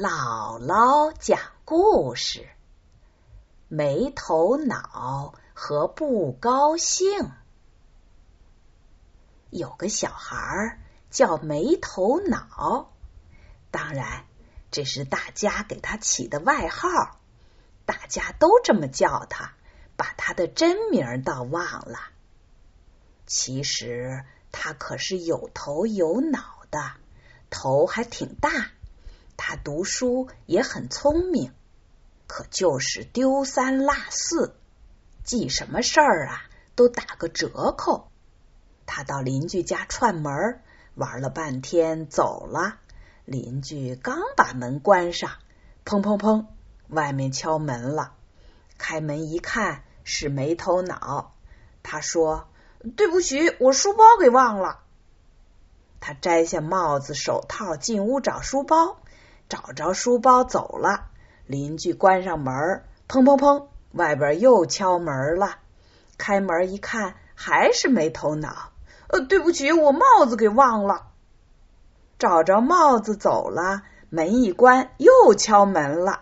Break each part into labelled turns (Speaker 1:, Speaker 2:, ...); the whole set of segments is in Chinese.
Speaker 1: 姥姥讲故事：没头脑和不高兴。有个小孩叫没头脑，当然这是大家给他起的外号，大家都这么叫他，把他的真名倒忘了。其实他可是有头有脑的，头还挺大。他读书也很聪明，可就是丢三落四，记什么事儿啊都打个折扣。他到邻居家串门，玩了半天走了，邻居刚把门关上，砰砰砰，外面敲门了。开门一看是没头脑，他说：“对不起，我书包给忘了。”他摘下帽子手套，进屋找书包。找着书包走了，邻居关上门，砰砰砰，外边又敲门了。开门一看，还是没头脑。呃，对不起，我帽子给忘了。找着帽子走了，门一关，又敲门了。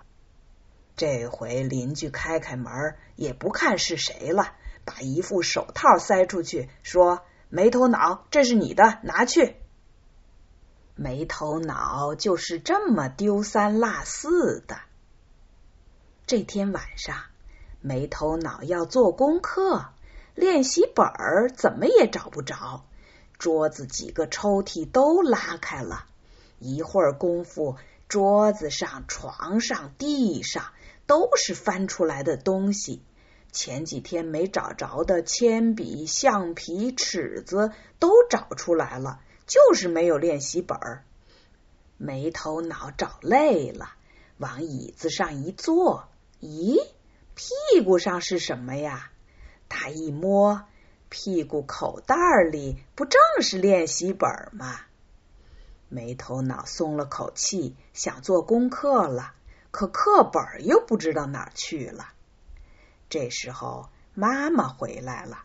Speaker 1: 这回邻居开开门，也不看是谁了，把一副手套塞出去，说：“没头脑，这是你的，拿去。”没头脑就是这么丢三落四的。这天晚上，没头脑要做功课，练习本儿怎么也找不着，桌子几个抽屉都拉开了，一会儿功夫，桌子上、床上、地上都是翻出来的东西。前几天没找着的铅笔、橡皮、尺子都找出来了。就是没有练习本儿，没头脑找累了，往椅子上一坐，咦，屁股上是什么呀？他一摸，屁股口袋里不正是练习本吗？没头脑松了口气，想做功课了，可课本又不知道哪去了。这时候妈妈回来了，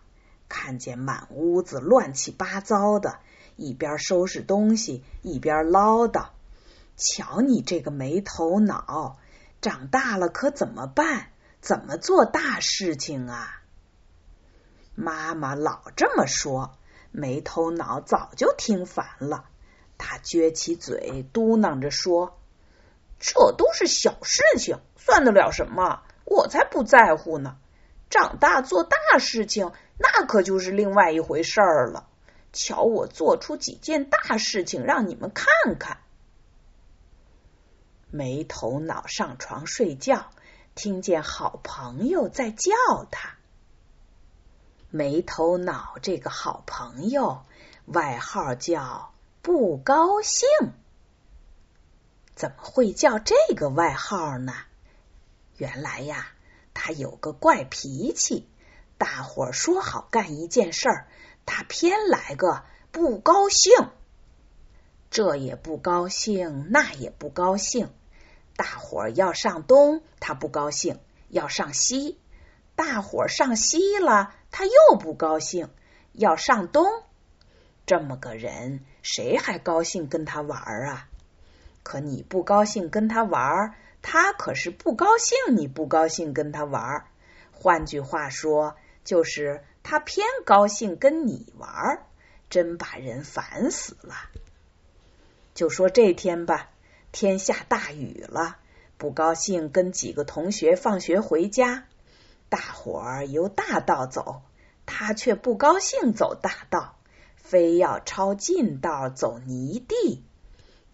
Speaker 1: 看见满屋子乱七八糟的。一边收拾东西，一边唠叨：“瞧你这个没头脑，长大了可怎么办？怎么做大事情啊？”妈妈老这么说，没头脑早就听烦了。他撅起嘴，嘟囔着说：“这都是小事情，算得了什么？我才不在乎呢！长大做大事情，那可就是另外一回事儿了。”瞧我做出几件大事情，让你们看看。没头脑上床睡觉，听见好朋友在叫他。没头脑这个好朋友，外号叫不高兴。怎么会叫这个外号呢？原来呀，他有个怪脾气。大伙说好干一件事儿。他偏来个不高兴，这也不高兴，那也不高兴。大伙儿要上东，他不高兴；要上西，大伙儿上西了，他又不高兴；要上东，这么个人，谁还高兴跟他玩啊？可你不高兴跟他玩，他可是不高兴你不高兴跟他玩。换句话说，就是。他偏高兴跟你玩，真把人烦死了。就说这天吧，天下大雨了，不高兴跟几个同学放学回家。大伙儿由大道走，他却不高兴走大道，非要抄近道走泥地。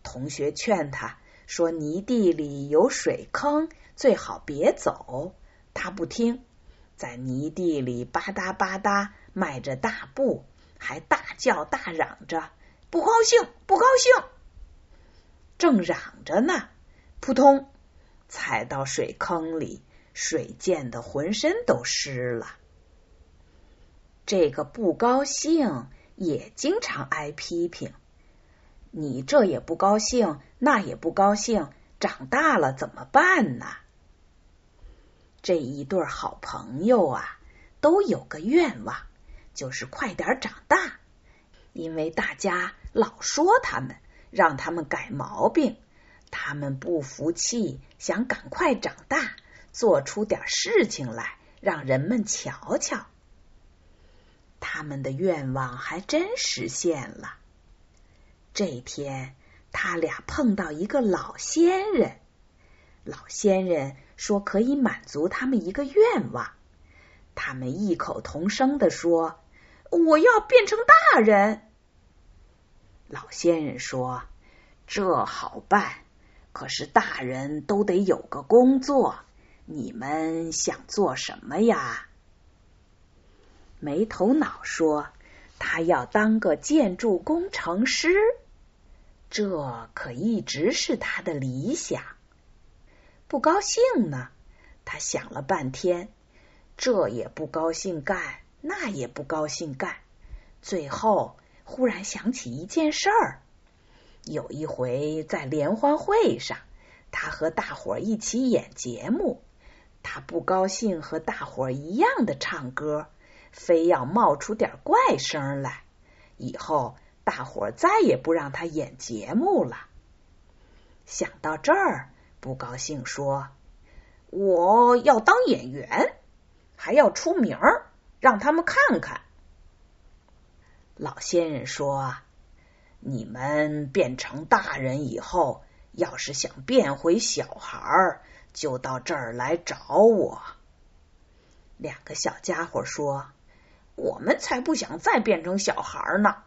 Speaker 1: 同学劝他说：“泥地里有水坑，最好别走。”他不听。在泥地里吧嗒吧嗒迈着大步，还大叫大嚷着不高兴，不高兴。正嚷着呢，扑通，踩到水坑里，水溅得浑身都湿了。这个不高兴也经常挨批评，你这也不高兴，那也不高兴，长大了怎么办呢？这一对好朋友啊，都有个愿望，就是快点长大。因为大家老说他们，让他们改毛病，他们不服气，想赶快长大，做出点事情来，让人们瞧瞧。他们的愿望还真实现了。这天，他俩碰到一个老仙人。老仙人说可以满足他们一个愿望。他们异口同声的说：“我要变成大人。”老仙人说：“这好办，可是大人都得有个工作。你们想做什么呀？”没头脑说：“他要当个建筑工程师。”这可一直是他的理想。不高兴呢，他想了半天，这也不高兴干，那也不高兴干，最后。忽然想起一件事儿，有一回在联欢会上，他和大伙儿一起演节目，他不高兴和大伙儿一样的唱歌，非要冒出点怪声来，以后大伙儿再也不让他演节目了。想到这儿，不高兴说：“我要当演员，还要出名儿，让他们看看。”老仙人说：“你们变成大人以后，要是想变回小孩，就到这儿来找我。”两个小家伙说：“我们才不想再变成小孩呢。”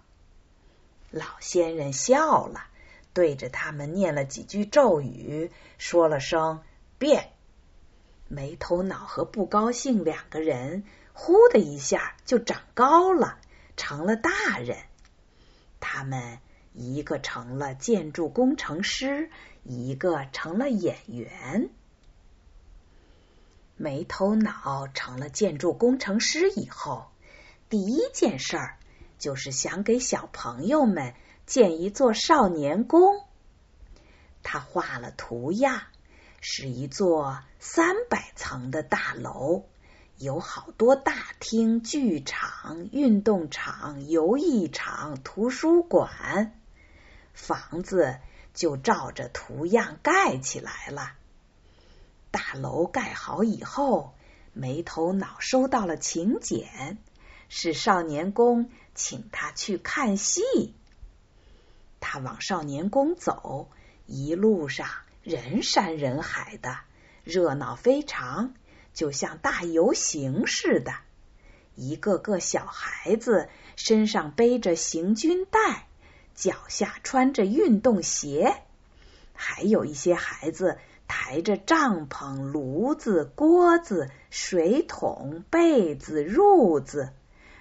Speaker 1: 老仙人笑了，对着他们念了几句咒语，说了声“变”。没头脑和不高兴两个人，呼的一下就长高了。成了大人，他们一个成了建筑工程师，一个成了演员。没头脑成了建筑工程师以后，第一件事儿就是想给小朋友们建一座少年宫。他画了图样，是一座三百层的大楼。有好多大厅、剧场、运动场、游艺场、图书馆，房子就照着图样盖起来了。大楼盖好以后，没头脑收到了请柬，是少年宫请他去看戏。他往少年宫走，一路上人山人海的，热闹非常。就像大游行似的，一个个小孩子身上背着行军袋，脚下穿着运动鞋，还有一些孩子抬着帐篷、炉子、锅子、水桶、被子、褥子，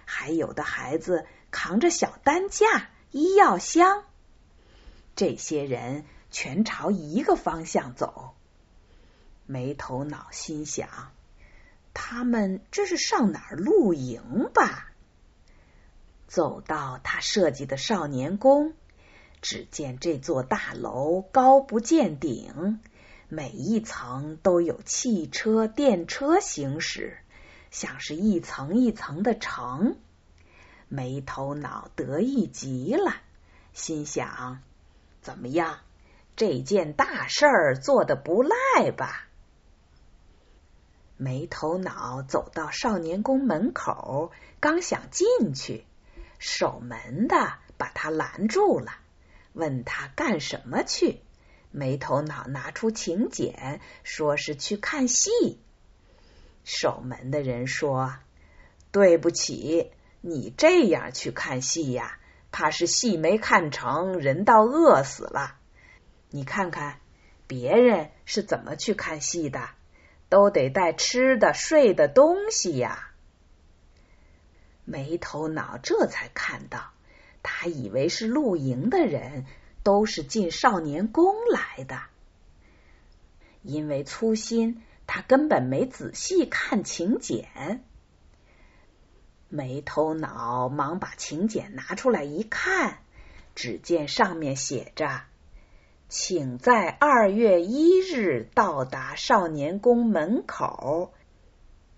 Speaker 1: 还有的孩子扛着小担架、医药箱。这些人全朝一个方向走，没头脑心想。他们这是上哪儿露营吧？走到他设计的少年宫，只见这座大楼高不见顶，每一层都有汽车、电车行驶，像是一层一层的城。没头脑得意极了，心想：怎么样？这件大事儿做的不赖吧？没头脑走到少年宫门口，刚想进去，守门的把他拦住了，问他干什么去。没头脑拿出请柬，说是去看戏。守门的人说：“对不起，你这样去看戏呀，怕是戏没看成，人倒饿死了。你看看别人是怎么去看戏的。”都得带吃的、睡的东西呀。没头脑这才看到，他以为是露营的人都是进少年宫来的。因为粗心，他根本没仔细看请柬。没头脑忙把请柬拿出来一看，只见上面写着。请在二月一日到达少年宫门口，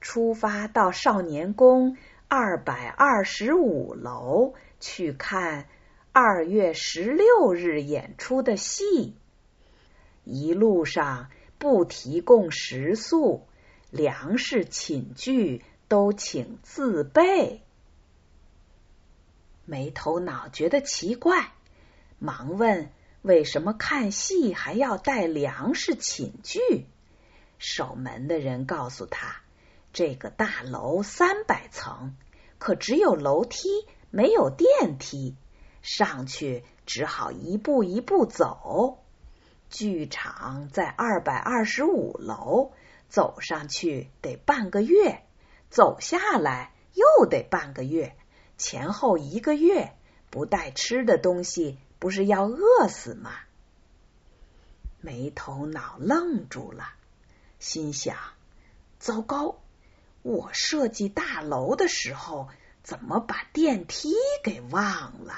Speaker 1: 出发到少年宫二百二十五楼去看二月十六日演出的戏。一路上不提供食宿，粮食、寝具都请自备。没头脑觉得奇怪，忙问：“为什么看戏还要带粮食、寝具？”守门的人告诉他：“这个大楼三百层，可只有楼梯，没有电梯，上去只好一步一步走。剧场在二百二十五楼，走上去得半个月，走下来又得半个月，前后一个月，不带吃的东西，不是要饿死吗？”没头脑愣住了。心想：糟糕！我设计大楼的时候，怎么把电梯给忘了？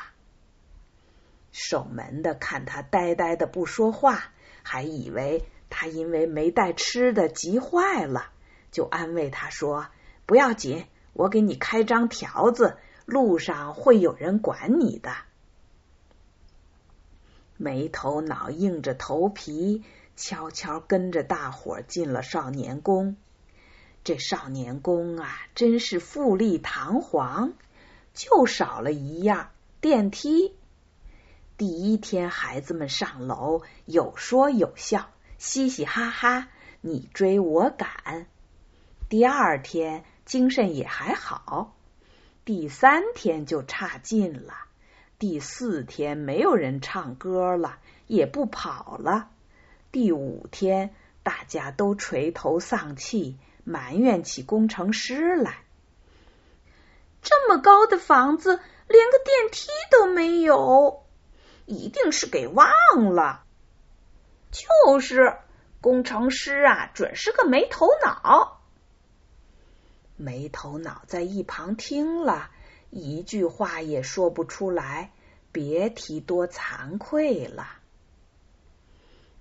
Speaker 1: 守门的看他呆呆的不说话，还以为他因为没带吃的急坏了，就安慰他说：“不要紧，我给你开张条子，路上会有人管你的。”没头脑，硬着头皮。悄悄跟着大伙进了少年宫。这少年宫啊，真是富丽堂皇，就少了一样电梯。第一天，孩子们上楼有说有笑，嘻嘻哈哈，你追我赶。第二天，精神也还好。第三天就差劲了。第四天，没有人唱歌了，也不跑了。第五天，大家都垂头丧气，埋怨起工程师来。这么高的房子，连个电梯都没有，一定是给忘了。就是，工程师啊，准是个没头脑。没头脑在一旁听了一句话也说不出来，别提多惭愧了。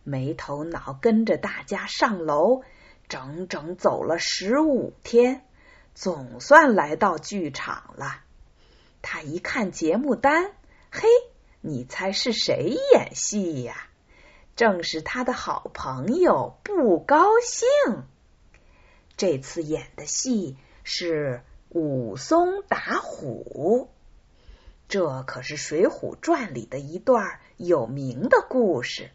Speaker 1: 没头脑跟着大家上楼，整整走了十五天，总算来到剧场了。他一看节目单，嘿，你猜是谁演戏呀？正是他的好朋友不高兴。这次演的戏是武松打虎，这可是《水浒传》里的一段有名的故事。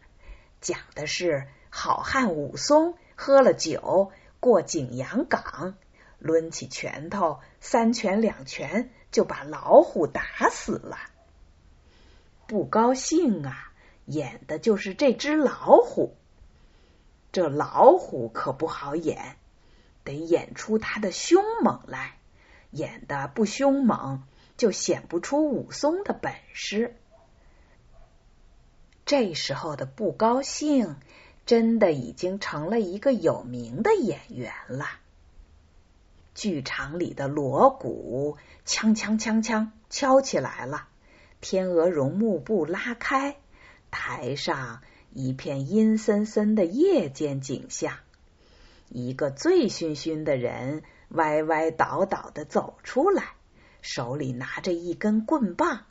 Speaker 1: 讲的是好汉武松喝了酒过景阳冈，抡起拳头三拳两拳就把老虎打死了。不高兴啊，演的就是这只老虎。这老虎可不好演，得演出他的凶猛来。演的不凶猛，就显不出武松的本事。这时候的不高兴，真的已经成了一个有名的演员了。剧场里的锣鼓锵锵锵锵敲起来了，天鹅绒幕布拉开，台上一片阴森森的夜间景象。一个醉醺醺的人歪歪倒倒的走出来，手里拿着一根棍棒。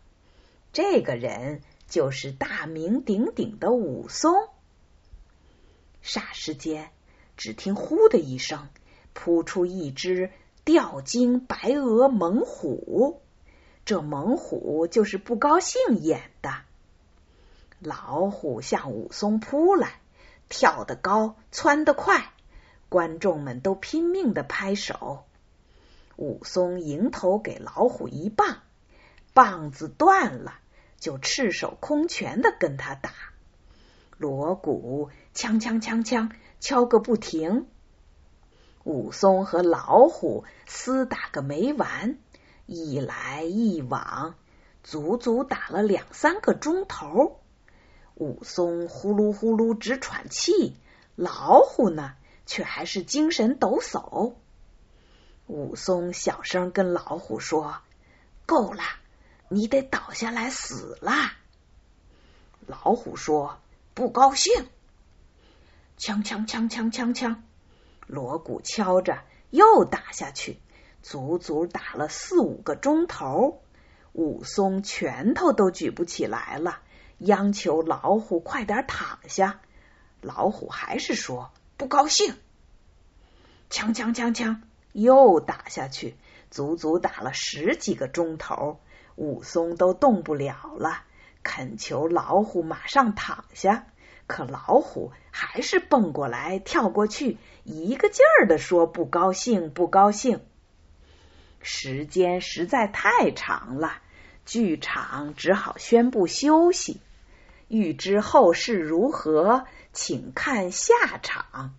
Speaker 1: 这个人。就是大名鼎鼎的武松。霎时间，只听“呼”的一声，扑出一只吊睛白额猛虎。这猛虎就是不高兴演的。老虎向武松扑来，跳得高，窜得快，观众们都拼命的拍手。武松迎头给老虎一棒，棒子断了。就赤手空拳的跟他打，锣鼓锵锵锵锵敲个不停。武松和老虎厮打个没完，一来一往，足足打了两三个钟头。武松呼噜呼噜直喘气，老虎呢却还是精神抖擞。武松小声跟老虎说：“够了。”你得倒下来死了。老虎说：“不高兴。”锵锵锵锵锵锵，锣鼓敲着，又打下去，足足打了四五个钟头。武松拳头都举不起来了，央求老虎快点躺下。老虎还是说不高兴。锵锵锵锵，又打下去，足足打了十几个钟头，武松都动不了了，恳求老虎马上躺下。可老虎还是蹦过来跳过去，一个劲儿的说不高兴，不高兴。时间实在太长了，剧场只好宣布休息。欲知后事如何，请看下场。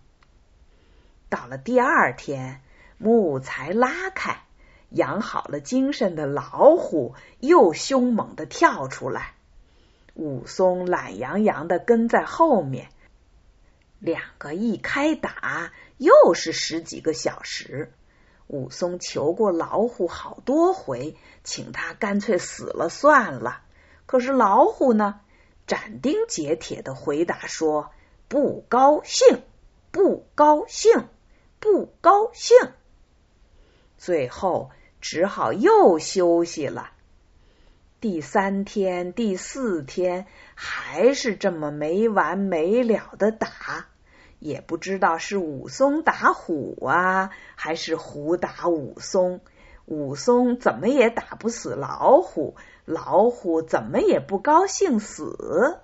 Speaker 1: 到了第二天，木才拉开，养好了精神的老虎又凶猛的跳出来，武松懒洋洋的跟在后面。两个一开打，又是十几个小时。武松求过老虎好多回，请他干脆死了算了。可是老虎呢，斩钉截铁的回答说：“不高兴，不高兴。”不高兴，最后只好又休息了。第三天、第四天还是这么没完没了的打，也不知道是武松打虎啊，还是虎打武松。武松怎么也打不死老虎，老虎怎么也不高兴死。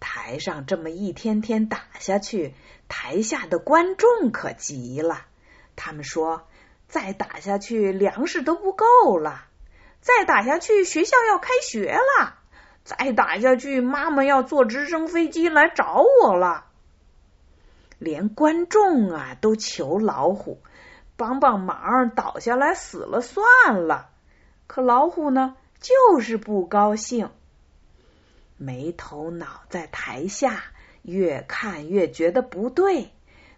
Speaker 1: 台上这么一天天打下去，台下的观众可急了。他们说：“再打下去，粮食都不够了；再打下去，学校要开学了；再打下去，妈妈要坐直升飞机来找我了。”连观众啊都求老虎帮帮忙，倒下来死了算了。可老虎呢，就是不高兴。没头脑在台下，越看越觉得不对，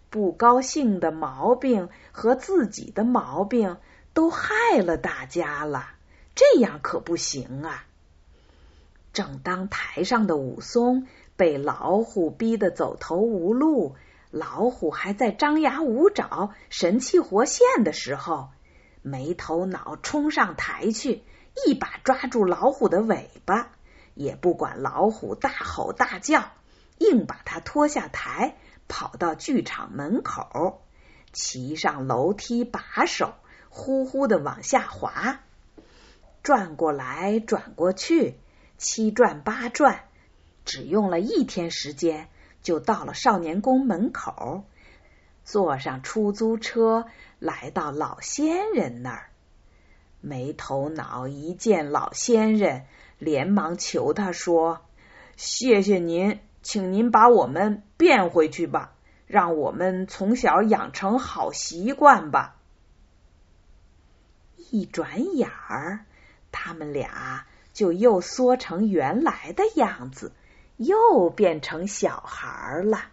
Speaker 1: 不高兴的毛病和自己的毛病都害了大家了，这样可不行啊！正当台上的武松被老虎逼得走投无路，老虎还在张牙舞爪、神气活现的时候，没头脑冲上台去，一把抓住老虎的尾巴。也不管老虎大吼大叫，硬把他拖下台，跑到剧场门口，骑上楼梯把手，呼呼的往下滑，转过来转过去，七转八转，只用了一天时间，就到了少年宫门口，坐上出租车，来到老仙人那儿。没头脑一见老仙人。连忙求他说：“谢谢您，请您把我们变回去吧，让我们从小养成好习惯吧。”一转眼儿，他们俩就又缩成原来的样子，又变成小孩了。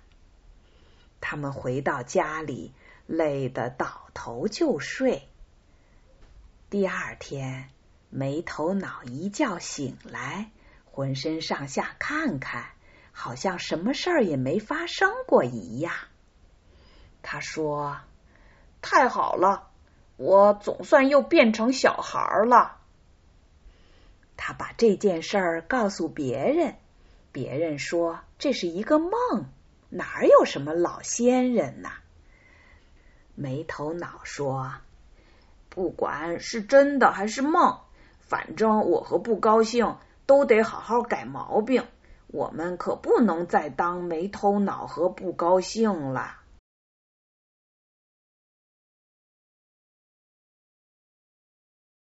Speaker 1: 他们回到家里，累得倒头就睡。第二天。没头脑一觉醒来，浑身上下看看，好像什么事儿也没发生过一样。他说：“太好了，我总算又变成小孩了。”他把这件事儿告诉别人，别人说这是一个梦，哪有什么老仙人呐？没头脑说：“不管是真的还是梦。”反正我和不高兴都得好好改毛病，我们可不能再当没头脑和不高兴了。